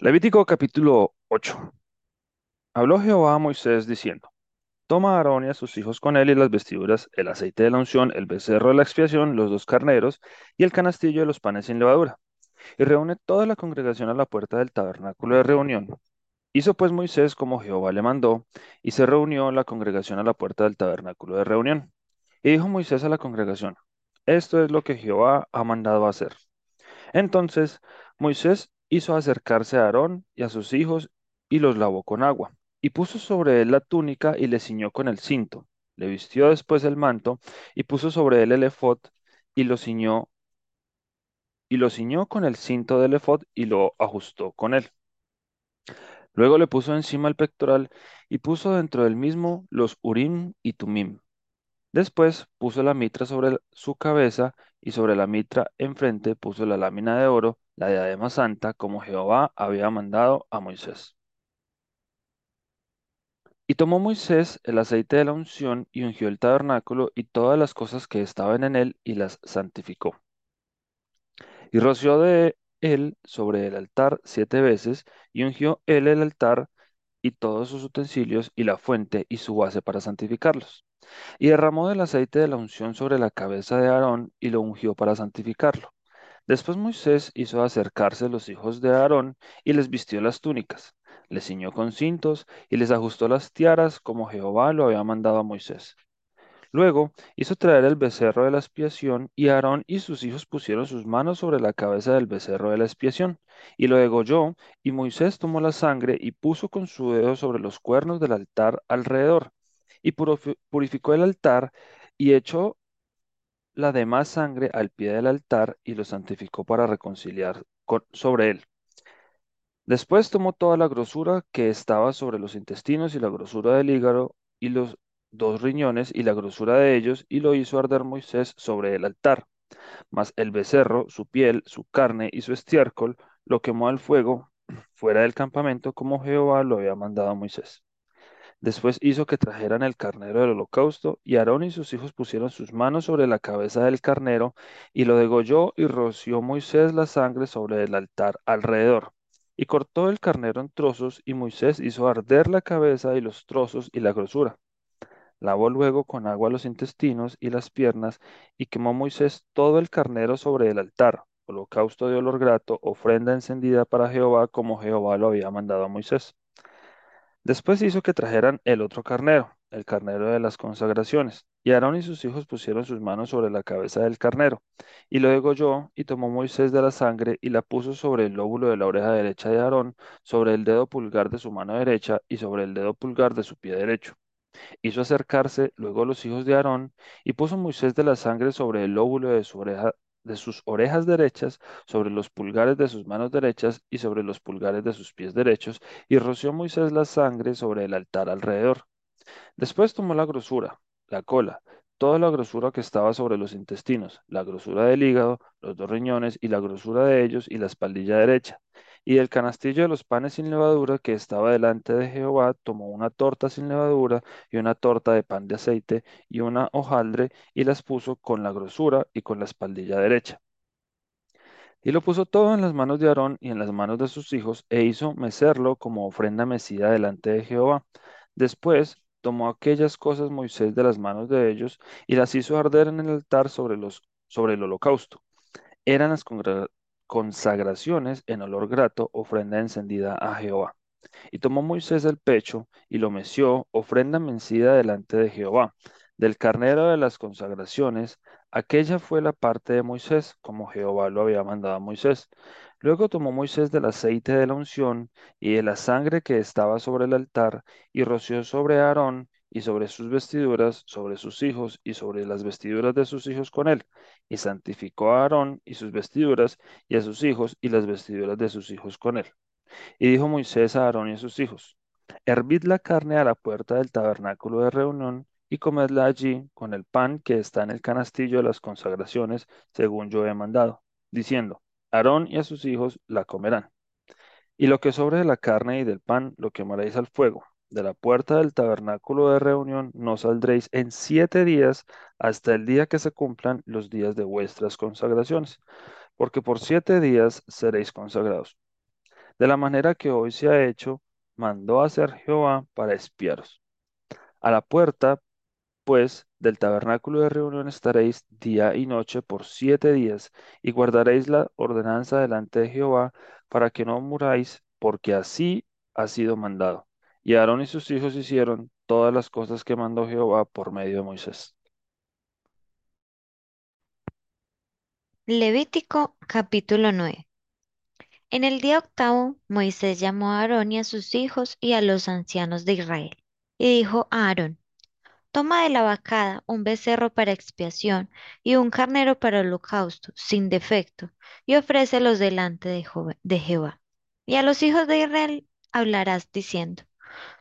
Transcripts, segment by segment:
Levítico capítulo 8. Habló Jehová a Moisés diciendo, Toma a Aarón y a sus hijos con él y las vestiduras, el aceite de la unción, el becerro de la expiación, los dos carneros y el canastillo de los panes sin levadura, y reúne toda la congregación a la puerta del tabernáculo de reunión. Hizo pues Moisés como Jehová le mandó, y se reunió la congregación a la puerta del tabernáculo de reunión. Y dijo Moisés a la congregación, Esto es lo que Jehová ha mandado hacer. Entonces Moisés hizo acercarse a Aarón y a sus hijos y los lavó con agua, y puso sobre él la túnica y le ciñó con el cinto. Le vistió después el manto y puso sobre él el efod y lo ciñó y lo ciñó con el cinto del efod y lo ajustó con él. Luego le puso encima el pectoral y puso dentro del mismo los urim y tumim. Después puso la mitra sobre su cabeza y sobre la mitra enfrente puso la lámina de oro, la diadema santa, como Jehová había mandado a Moisés. Y tomó Moisés el aceite de la unción y ungió el tabernáculo y todas las cosas que estaban en él y las santificó. Y roció de él sobre el altar siete veces y ungió él el altar y todos sus utensilios y la fuente y su base para santificarlos. Y derramó del aceite de la unción sobre la cabeza de Aarón y lo ungió para santificarlo. Después Moisés hizo acercarse los hijos de Aarón y les vistió las túnicas, les ciñó con cintos y les ajustó las tiaras como Jehová lo había mandado a Moisés. Luego hizo traer el becerro de la expiación y Aarón y sus hijos pusieron sus manos sobre la cabeza del becerro de la expiación y lo degolló y Moisés tomó la sangre y puso con su dedo sobre los cuernos del altar alrededor y purificó el altar y echó la demás sangre al pie del altar y lo santificó para reconciliar sobre él. Después tomó toda la grosura que estaba sobre los intestinos y la grosura del hígado y los dos riñones y la grosura de ellos y lo hizo arder Moisés sobre el altar. Mas el becerro, su piel, su carne y su estiércol lo quemó al fuego fuera del campamento como Jehová lo había mandado a Moisés. Después hizo que trajeran el carnero del holocausto, y Aarón y sus hijos pusieron sus manos sobre la cabeza del carnero, y lo degolló, y roció Moisés la sangre sobre el altar alrededor. Y cortó el carnero en trozos, y Moisés hizo arder la cabeza y los trozos y la grosura. Lavó luego con agua los intestinos y las piernas, y quemó Moisés todo el carnero sobre el altar, holocausto de olor grato, ofrenda encendida para Jehová, como Jehová lo había mandado a Moisés. Después hizo que trajeran el otro carnero, el carnero de las consagraciones, y Aarón y sus hijos pusieron sus manos sobre la cabeza del carnero, y lo degolló, y tomó Moisés de la sangre, y la puso sobre el lóbulo de la oreja derecha de Aarón, sobre el dedo pulgar de su mano derecha, y sobre el dedo pulgar de su pie derecho. Hizo acercarse luego los hijos de Aarón, y puso Moisés de la sangre sobre el lóbulo de su oreja de sus orejas derechas, sobre los pulgares de sus manos derechas y sobre los pulgares de sus pies derechos, y roció Moisés la sangre sobre el altar alrededor. Después tomó la grosura, la cola, toda la grosura que estaba sobre los intestinos, la grosura del hígado, los dos riñones y la grosura de ellos y la espaldilla derecha. Y del canastillo de los panes sin levadura que estaba delante de Jehová, tomó una torta sin levadura y una torta de pan de aceite y una hojaldre y las puso con la grosura y con la espaldilla derecha. Y lo puso todo en las manos de Aarón y en las manos de sus hijos, e hizo mecerlo como ofrenda mecida delante de Jehová. Después tomó aquellas cosas Moisés de las manos de ellos y las hizo arder en el altar sobre, los, sobre el holocausto. Eran las consagraciones en olor grato, ofrenda encendida a Jehová. Y tomó Moisés el pecho y lo meció, ofrenda mecida delante de Jehová. Del carnero de las consagraciones, aquella fue la parte de Moisés, como Jehová lo había mandado a Moisés. Luego tomó Moisés del aceite de la unción y de la sangre que estaba sobre el altar, y roció sobre Aarón y sobre sus vestiduras, sobre sus hijos y sobre las vestiduras de sus hijos con él, y santificó a Aarón y sus vestiduras, y a sus hijos y las vestiduras de sus hijos con él. Y dijo Moisés a Aarón y a sus hijos, Hervid la carne a la puerta del tabernáculo de reunión, y comedla allí con el pan que está en el canastillo de las consagraciones, según yo he mandado, diciendo, Aarón y a sus hijos la comerán. Y lo que sobre de la carne y del pan lo quemaréis al fuego. De la puerta del tabernáculo de reunión no saldréis en siete días hasta el día que se cumplan los días de vuestras consagraciones, porque por siete días seréis consagrados. de la manera que hoy se ha hecho, mandó hacer Jehová para espiaros. A la puerta, pues, del tabernáculo de reunión estaréis día y noche por siete días, y guardaréis la ordenanza delante de Jehová, para que no muráis, porque así ha sido mandado. Y Aarón y sus hijos hicieron todas las cosas que mandó Jehová por medio de Moisés. Levítico capítulo 9. En el día octavo, Moisés llamó a Aarón y a sus hijos y a los ancianos de Israel, y dijo a Aarón, Toma de la vacada un becerro para expiación y un carnero para holocausto, sin defecto, y ofrécelos delante de, Jehová. Y a los hijos de Israel hablarás diciendo,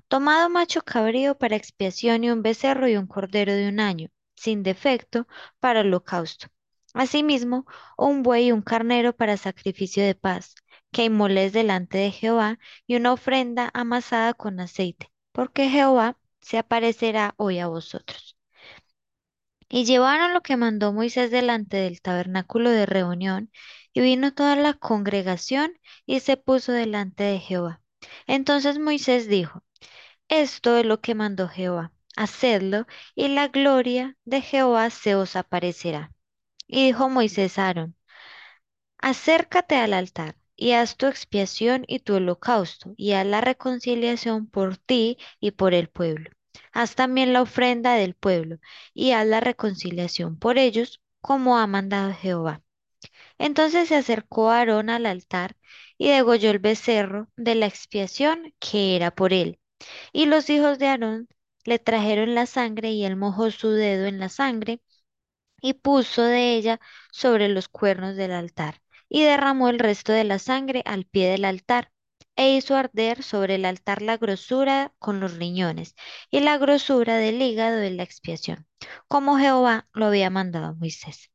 Tomado macho cabrío para expiación y un becerro y un cordero de un año, sin defecto, para holocausto. Asimismo, un buey y un carnero para sacrificio de paz, que inmoles delante de Jehová, y una ofrenda amasada con aceite, porque Jehová se aparecerá hoy a vosotros. Y llevaron lo que mandó Moisés delante del tabernáculo de reunión, y vino toda la congregación y se puso delante de Jehová. Entonces Moisés dijo, esto es lo que mandó Jehová. Hacedlo, y la gloria de Jehová se os aparecerá. Y dijo Moisés a Aarón, acércate al altar, y haz tu expiación y tu holocausto, y haz la reconciliación por ti y por el pueblo. Haz también la ofrenda del pueblo, y haz la reconciliación por ellos, como ha mandado Jehová. Entonces se acercó Aarón al altar, y degolló el becerro de la expiación que era por él y los hijos de Aarón le trajeron la sangre y él mojó su dedo en la sangre y puso de ella sobre los cuernos del altar y derramó el resto de la sangre al pie del altar e hizo arder sobre el altar la grosura con los riñones y la grosura del hígado de la expiación, como Jehová lo había mandado a Moisés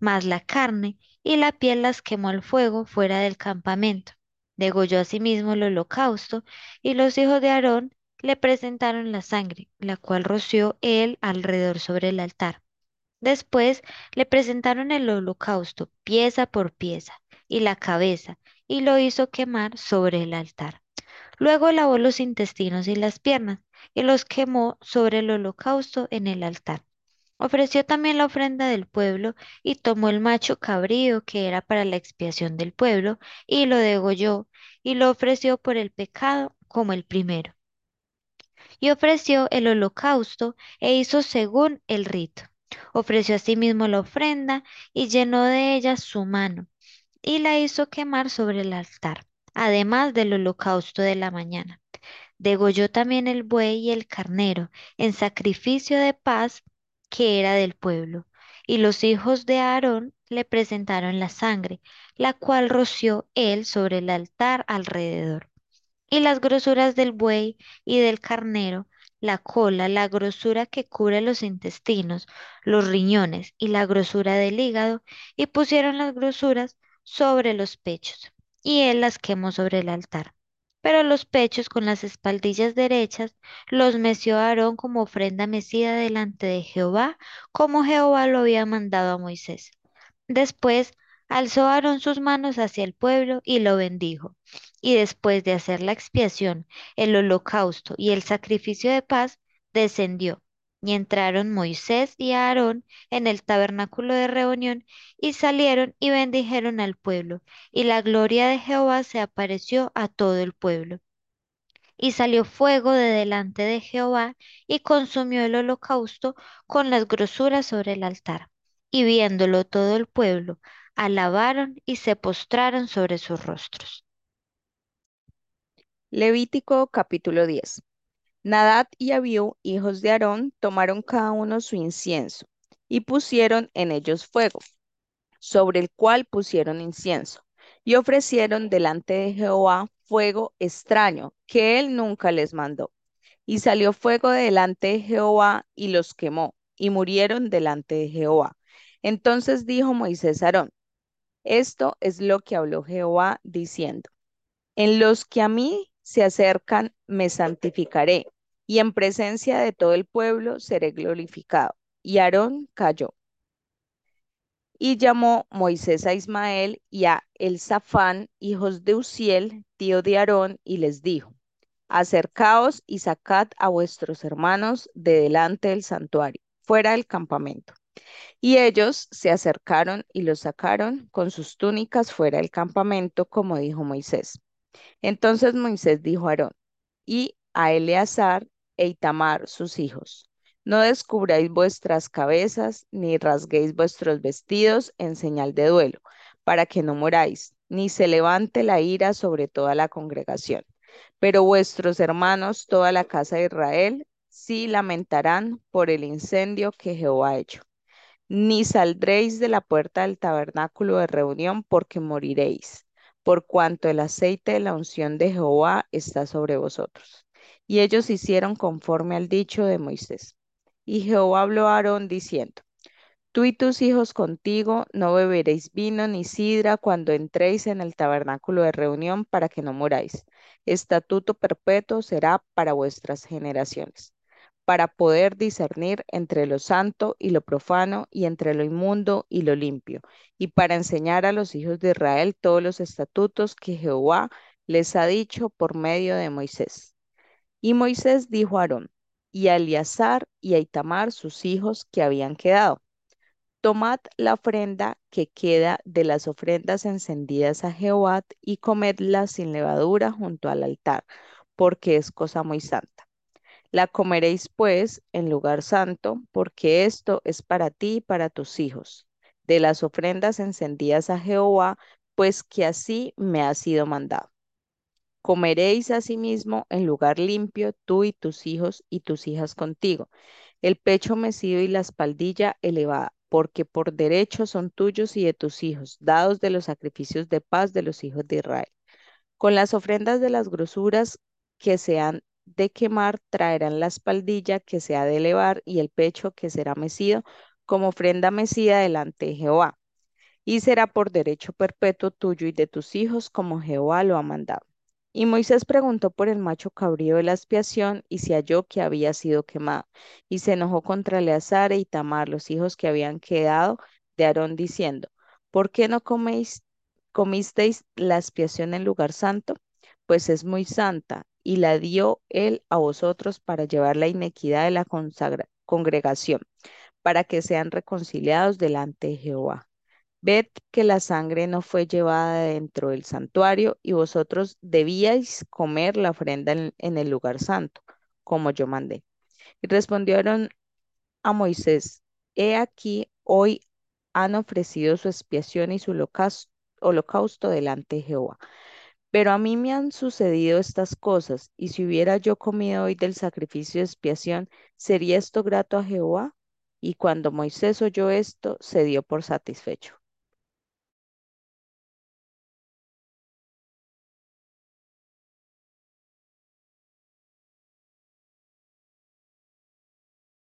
mas la carne y la piel las quemó al fuego fuera del campamento. Degolló asimismo el holocausto, y los hijos de Aarón le presentaron la sangre, la cual roció él alrededor sobre el altar. Después le presentaron el holocausto, pieza por pieza, y la cabeza, y lo hizo quemar sobre el altar. Luego lavó los intestinos y las piernas, y los quemó sobre el holocausto en el altar. Ofreció también la ofrenda del pueblo y tomó el macho cabrío que era para la expiación del pueblo y lo degolló y lo ofreció por el pecado como el primero. Y ofreció el holocausto e hizo según el rito. Ofreció asimismo la ofrenda y llenó de ella su mano y la hizo quemar sobre el altar, además del holocausto de la mañana. Degolló también el buey y el carnero en sacrificio de paz que era del pueblo. Y los hijos de Aarón le presentaron la sangre, la cual roció él sobre el altar alrededor. Y las grosuras del buey y del carnero, la cola, la grosura que cubre los intestinos, los riñones y la grosura del hígado, y pusieron las grosuras sobre los pechos, y él las quemó sobre el altar. Pero los pechos con las espaldillas derechas los meció Aarón como ofrenda mecida delante de Jehová, como Jehová lo había mandado a Moisés. Después alzó Aarón sus manos hacia el pueblo y lo bendijo. Y después de hacer la expiación, el holocausto y el sacrificio de paz, descendió. Y entraron Moisés y Aarón en el tabernáculo de reunión y salieron y bendijeron al pueblo. Y la gloria de Jehová se apareció a todo el pueblo. Y salió fuego de delante de Jehová y consumió el holocausto con las grosuras sobre el altar. Y viéndolo todo el pueblo, alabaron y se postraron sobre sus rostros. Levítico capítulo 10. Nadab y Abiú, hijos de Aarón, tomaron cada uno su incienso y pusieron en ellos fuego, sobre el cual pusieron incienso, y ofrecieron delante de Jehová fuego extraño que él nunca les mandó. Y salió fuego de delante de Jehová y los quemó, y murieron delante de Jehová. Entonces dijo Moisés a Aarón, esto es lo que habló Jehová diciendo, en los que a mí se acercan me santificaré, y en presencia de todo el pueblo seré glorificado. Y Aarón cayó. Y llamó Moisés a Ismael y a Elzafán, hijos de Uziel, tío de Aarón, y les dijo, Acercaos y sacad a vuestros hermanos de delante del santuario, fuera del campamento. Y ellos se acercaron y los sacaron con sus túnicas fuera del campamento, como dijo Moisés. Entonces Moisés dijo a Aarón y a Eleazar e sus hijos, no descubráis vuestras cabezas, ni rasguéis vuestros vestidos en señal de duelo, para que no moráis, ni se levante la ira sobre toda la congregación. Pero vuestros hermanos, toda la casa de Israel, sí lamentarán por el incendio que Jehová ha hecho. Ni saldréis de la puerta del tabernáculo de reunión, porque moriréis, por cuanto el aceite de la unción de Jehová está sobre vosotros. Y ellos hicieron conforme al dicho de Moisés. Y Jehová habló a Aarón diciendo, Tú y tus hijos contigo no beberéis vino ni sidra cuando entréis en el tabernáculo de reunión para que no moráis. Estatuto perpetuo será para vuestras generaciones, para poder discernir entre lo santo y lo profano y entre lo inmundo y lo limpio, y para enseñar a los hijos de Israel todos los estatutos que Jehová les ha dicho por medio de Moisés. Y Moisés dijo a Aarón, y a Eleazar y a Itamar, sus hijos que habían quedado. Tomad la ofrenda que queda de las ofrendas encendidas a Jehová y comedla sin levadura junto al altar, porque es cosa muy santa. La comeréis pues en lugar santo, porque esto es para ti y para tus hijos, de las ofrendas encendidas a Jehová, pues que así me ha sido mandado. Comeréis asimismo en lugar limpio tú y tus hijos y tus hijas contigo, el pecho mecido y la espaldilla elevada, porque por derecho son tuyos y de tus hijos, dados de los sacrificios de paz de los hijos de Israel. Con las ofrendas de las grosuras que se han de quemar, traerán la espaldilla que se ha de elevar y el pecho que será mecido como ofrenda mecida delante de Jehová. Y será por derecho perpetuo tuyo y de tus hijos como Jehová lo ha mandado. Y Moisés preguntó por el macho cabrío de la expiación y se halló que había sido quemado. Y se enojó contra Eleazar e Itamar, los hijos que habían quedado de Aarón, diciendo, ¿por qué no coméis, comisteis la expiación en lugar santo? Pues es muy santa, y la dio él a vosotros para llevar la inequidad de la congregación, para que sean reconciliados delante de Jehová. Ved que la sangre no fue llevada dentro del santuario y vosotros debíais comer la ofrenda en, el lugar santo, como yo mandé. Y respondieron a Moisés, he aquí, hoy han ofrecido su expiación y su holocausto, holocausto delante de Jehová. Pero a mí me han sucedido estas cosas, y si hubiera yo comido hoy del sacrificio de expiación, ¿sería esto grato a Jehová? Y cuando Moisés oyó esto, se dio por satisfecho.